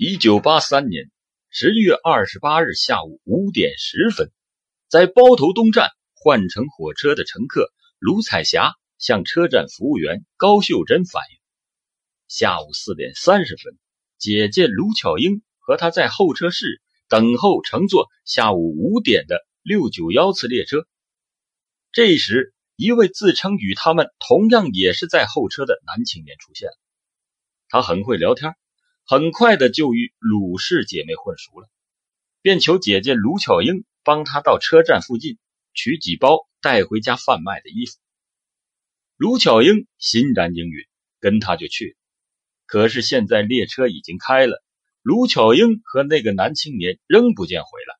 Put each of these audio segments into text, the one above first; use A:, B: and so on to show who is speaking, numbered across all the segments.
A: 一九八三年十月二十八日下午五点十分，在包头东站换乘火车的乘客卢彩霞向车站服务员高秀珍反映，下午四点三十分，姐姐卢巧英和她在候车室等候乘坐下午五点的六九幺次列车。这时，一位自称与他们同样也是在候车的男青年出现了，他很会聊天。很快的就与鲁氏姐妹混熟了，便求姐姐卢巧英帮他到车站附近取几包带回家贩卖的衣服。卢巧英欣然应允，跟他就去了。可是现在列车已经开了，卢巧英和那个男青年仍不见回来。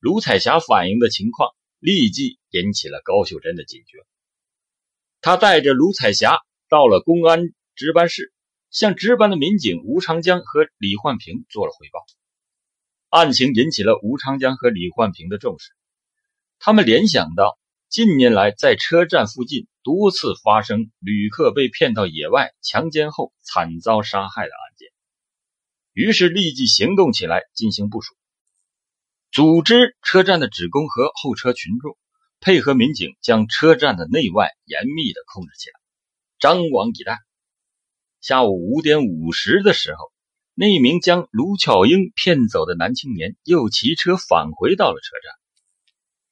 A: 卢彩霞反映的情况立即引起了高秀珍的警觉，他带着卢彩霞到了公安值班室。向值班的民警吴长江和李焕平做了汇报，案情引起了吴长江和李焕平的重视。他们联想到近年来在车站附近多次发生旅客被骗到野外强奸后惨遭杀害的案件，于是立即行动起来进行部署，组织车站的职工和候车群众配合民警将车站的内外严密的控制起来，张网以待。下午五点五十的时候，那名将卢巧英骗走的男青年又骑车返回到了车站，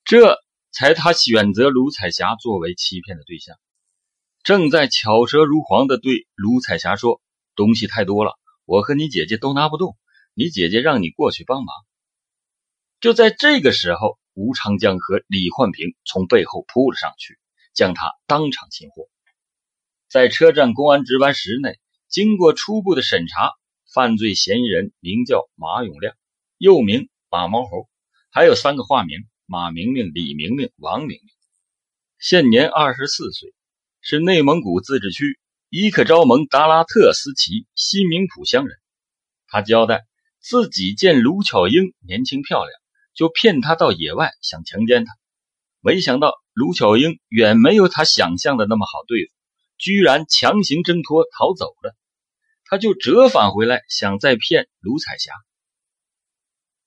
A: 这才他选择卢彩霞作为欺骗的对象。正在巧舌如簧的对卢彩霞说：“东西太多了，我和你姐姐都拿不动，你姐姐让你过去帮忙。”就在这个时候，吴长江和李焕平从背后扑了上去，将他当场擒获。在车站公安值班室内，经过初步的审查，犯罪嫌疑人名叫马永亮，又名马毛猴，还有三个化名：马明明、李明明、王明明。现年二十四岁，是内蒙古自治区伊克昭盟达拉特斯旗新明浦乡人。他交代自己见卢巧英年轻漂亮，就骗她到野外想强奸她，没想到卢巧英远没有他想象的那么好对付。居然强行挣脱逃走了，他就折返回来，想再骗卢彩霞。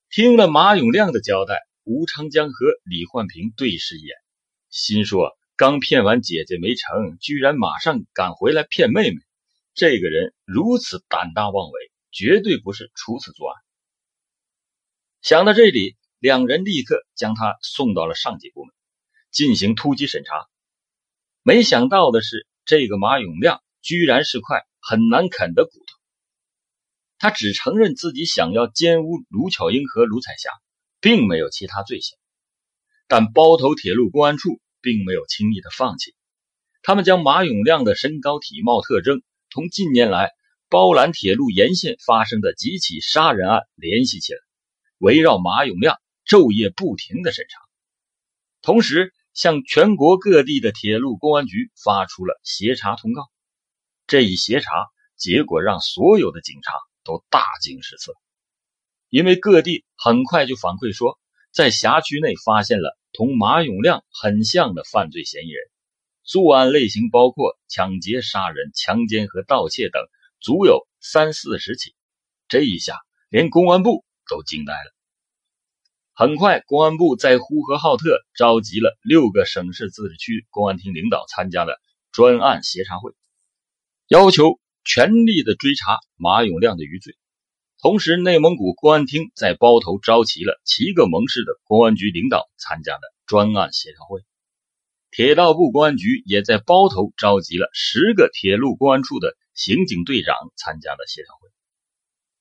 A: 听了马永亮的交代，吴长江和李焕平对视一眼，心说：刚骗完姐姐没成，居然马上赶回来骗妹妹，这个人如此胆大妄为，绝对不是初次作案。想到这里，两人立刻将他送到了上级部门进行突击审查。没想到的是。这个马永亮居然是块很难啃的骨头。他只承认自己想要奸污卢巧英和卢彩霞，并没有其他罪行。但包头铁路公安处并没有轻易的放弃，他们将马永亮的身高体貌特征同近年来包兰铁路沿线发生的几起杀人案联系起来，围绕马永亮昼夜不停的审查，同时。向全国各地的铁路公安局发出了协查通告。这一协查结果让所有的警察都大惊失色，因为各地很快就反馈说，在辖区内发现了同马永亮很像的犯罪嫌疑人，作案类型包括抢劫、杀人、强奸和盗窃等，足有三四十起。这一下，连公安部都惊呆了。很快，公安部在呼和浩特召集了六个省市自治区公安厅领导参加了专案协查会，要求全力的追查马永亮的余罪。同时，内蒙古公安厅在包头召集了七个盟市的公安局领导参加了专案协调会，铁道部公安局也在包头召集了十个铁路公安处的刑警队长参加了协调会。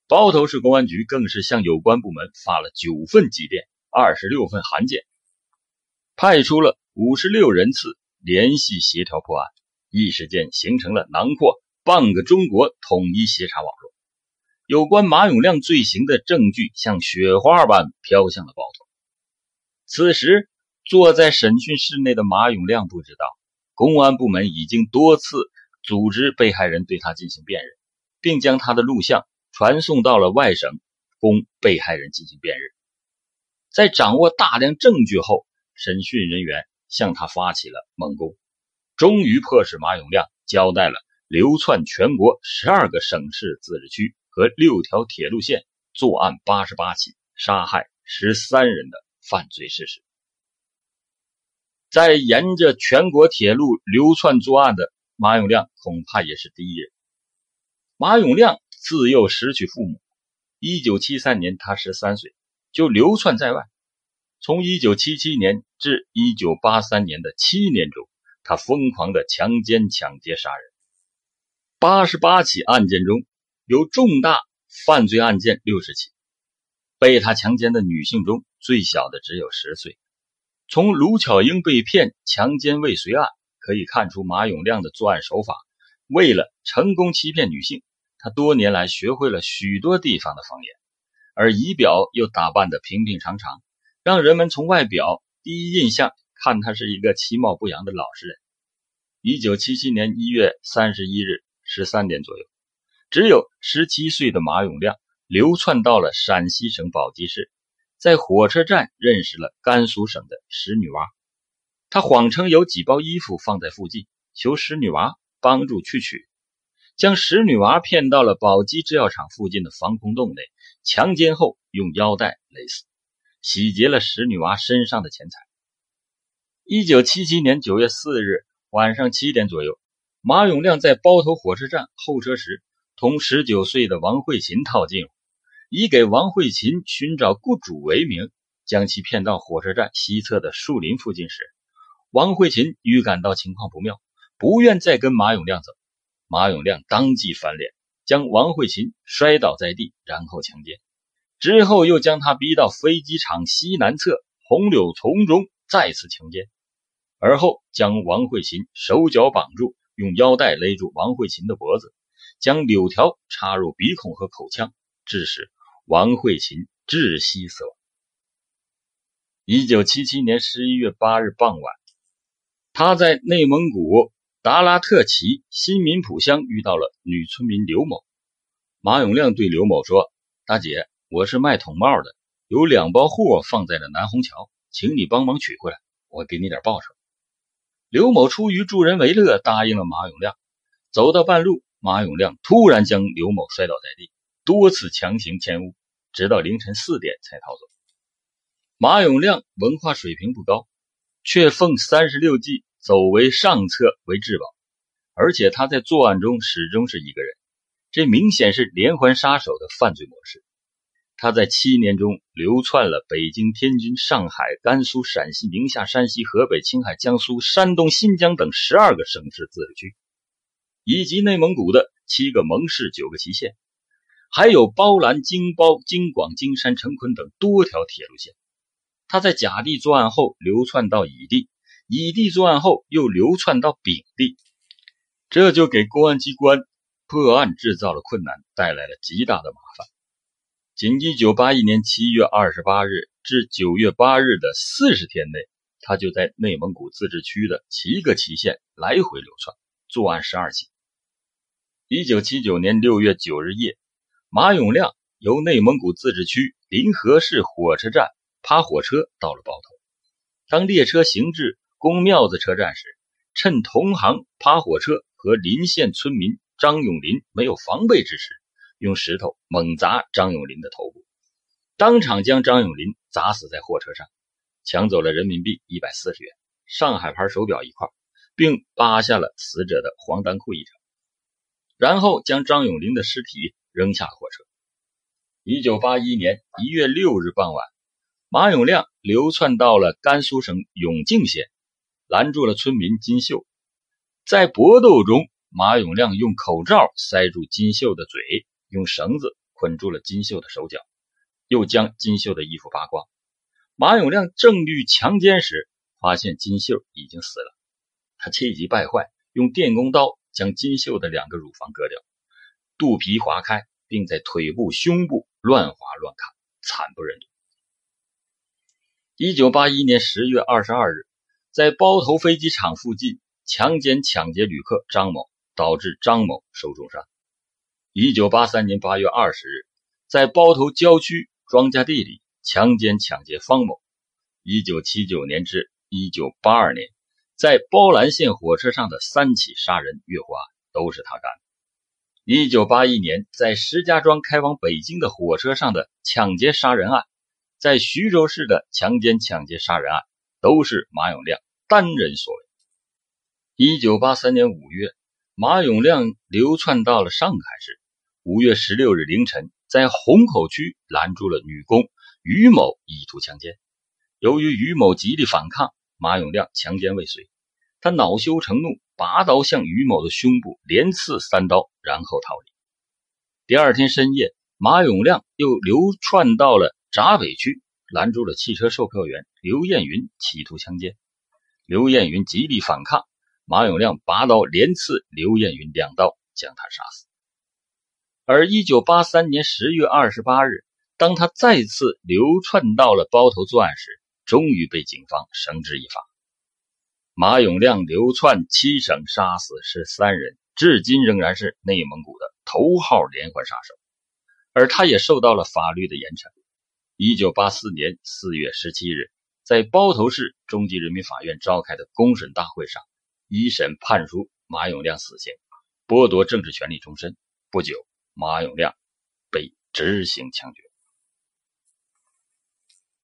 A: 包头市公安局更是向有关部门发了九份急电、二十六份函件，派出了五十六人次联系协调破案，一时间形成了囊括半个中国统一协查网络。有关马永亮罪行的证据像雪花般飘向了包头。此时，坐在审讯室内的马永亮不知道，公安部门已经多次组织被害人对他进行辨认，并将他的录像。传送到了外省，供被害人进行辨认。在掌握大量证据后，审讯人员向他发起了猛攻，终于迫使马永亮交代了流窜全国十二个省市自治区和六条铁路线作案八十八起，杀害十三人的犯罪事实。在沿着全国铁路流窜作案的马永亮，恐怕也是第一人。马永亮自幼失去父母，一九七三年他十三岁就流窜在外。从一九七七年至一九八三年的七年中，他疯狂的强奸、抢劫、杀人。八十八起案件中有重大犯罪案件六十起，被他强奸的女性中最小的只有十岁。从卢巧英被骗、强奸未遂案可以看出，马永亮的作案手法。为了成功欺骗女性，他多年来学会了许多地方的方言，而仪表又打扮得平平常常。让人们从外表第一印象看他是一个其貌不扬的老实人。一九七七年一月三十一日十三点左右，只有十七岁的马永亮流窜到了陕西省宝鸡市，在火车站认识了甘肃省的石女娃。他谎称有几包衣服放在附近，求石女娃帮助去取，将石女娃骗到了宝鸡制药厂附近的防空洞内，强奸后用腰带勒死。洗劫了石女娃身上的钱财。一九七七年九月四日晚上七点左右，马永亮在包头火车站候车时，同十九岁的王慧琴套近乎，以给王慧琴寻找雇主为名，将其骗到火车站西侧的树林附近时，王慧琴预感到情况不妙，不愿再跟马永亮走。马永亮当即翻脸，将王慧琴摔倒在地，然后强奸。之后又将她逼到飞机场西南侧红柳丛中，再次强奸，而后将王慧琴手脚绑住，用腰带勒住王慧琴的脖子，将柳条插入鼻孔和口腔，致使王慧琴窒息死亡。一九七七年十一月八日傍晚，他在内蒙古达拉特旗新民浦乡遇到了女村民刘某。马永亮对刘某说：“大姐。”我是卖桶帽的，有两包货放在了南虹桥，请你帮忙取回来，我给你点报酬。刘某出于助人为乐，答应了马永亮。走到半路，马永亮突然将刘某摔倒在地，多次强行牵误，直到凌晨四点才逃走。马永亮文化水平不高，却奉三十六计，走为上策为至宝，而且他在作案中始终是一个人，这明显是连环杀手的犯罪模式。他在七年中流窜了北京、天津、上海、甘肃、陕西、宁夏、山西、河北、青海、江苏、山东、新疆等十二个省市自治区，以及内蒙古的七个盟市、九个旗县，还有包兰、京包、京广、京山、成昆等多条铁路线。他在甲地作案后流窜到乙地，乙地作案后又流窜到丙地，这就给公安机关破案制造了困难，带来了极大的麻烦。仅1981年7月28日至9月8日的四十天内，他就在内蒙古自治区的七个旗县来回流窜，作案十二起。1979年6月9日夜，马永亮由内蒙古自治区临河市火车站趴火车到了包头。当列车行至公庙子车站时，趁同行趴火车和邻县村民张永林没有防备之时。用石头猛砸张永林的头部，当场将张永林砸死在货车上，抢走了人民币一百四十元、上海牌手表一块，并扒下了死者的黄单裤一条，然后将张永林的尸体扔下了货车。一九八一年一月六日傍晚，马永亮流窜到了甘肃省永靖县，拦住了村民金秀，在搏斗中，马永亮用口罩塞住金秀的嘴。用绳子捆住了金秀的手脚，又将金秀的衣服扒光。马永亮正欲强奸时，发现金秀已经死了。他气急败坏，用电工刀将金秀的两个乳房割掉，肚皮划开，并在腿部、胸部乱划乱砍，惨不忍睹。一九八一年十月二十二日，在包头飞机场附近强奸抢劫旅客张某，导致张某受重伤。一九八三年八月二十日，在包头郊区庄稼地里强奸抢劫方某。一九七九年至一九八二年，在包兰县火车上的三起杀人越货案都是他干的。一九八一年，在石家庄开往北京的火车上的抢劫杀人案，在徐州市的强奸抢劫杀人案，都是马永亮单人所为。一九八三年五月，马永亮流窜到了上海市。五月十六日凌晨，在虹口区拦住了女工于某，意图强奸。由于于某极力反抗，马永亮强奸未遂，他恼羞成怒。拔刀向于某的胸部连刺三刀，然后逃离。第二天深夜，马永亮又流窜到了闸北区，拦住了汽车售票员刘艳云，企图强奸。刘艳云极力反抗，马永亮拔刀连刺刘艳云两刀，将他杀死。而1983年10月28日，当他再次流窜到了包头作案时，终于被警方绳之以法。马永亮流窜七省，杀死十三人，至今仍然是内蒙古的头号连环杀手，而他也受到了法律的严惩。一九八四年四月十七日，在包头市中级人民法院召开的公审大会上，一审判处马永亮死刑，剥夺政治权利终身。不久，马永亮被执行枪决。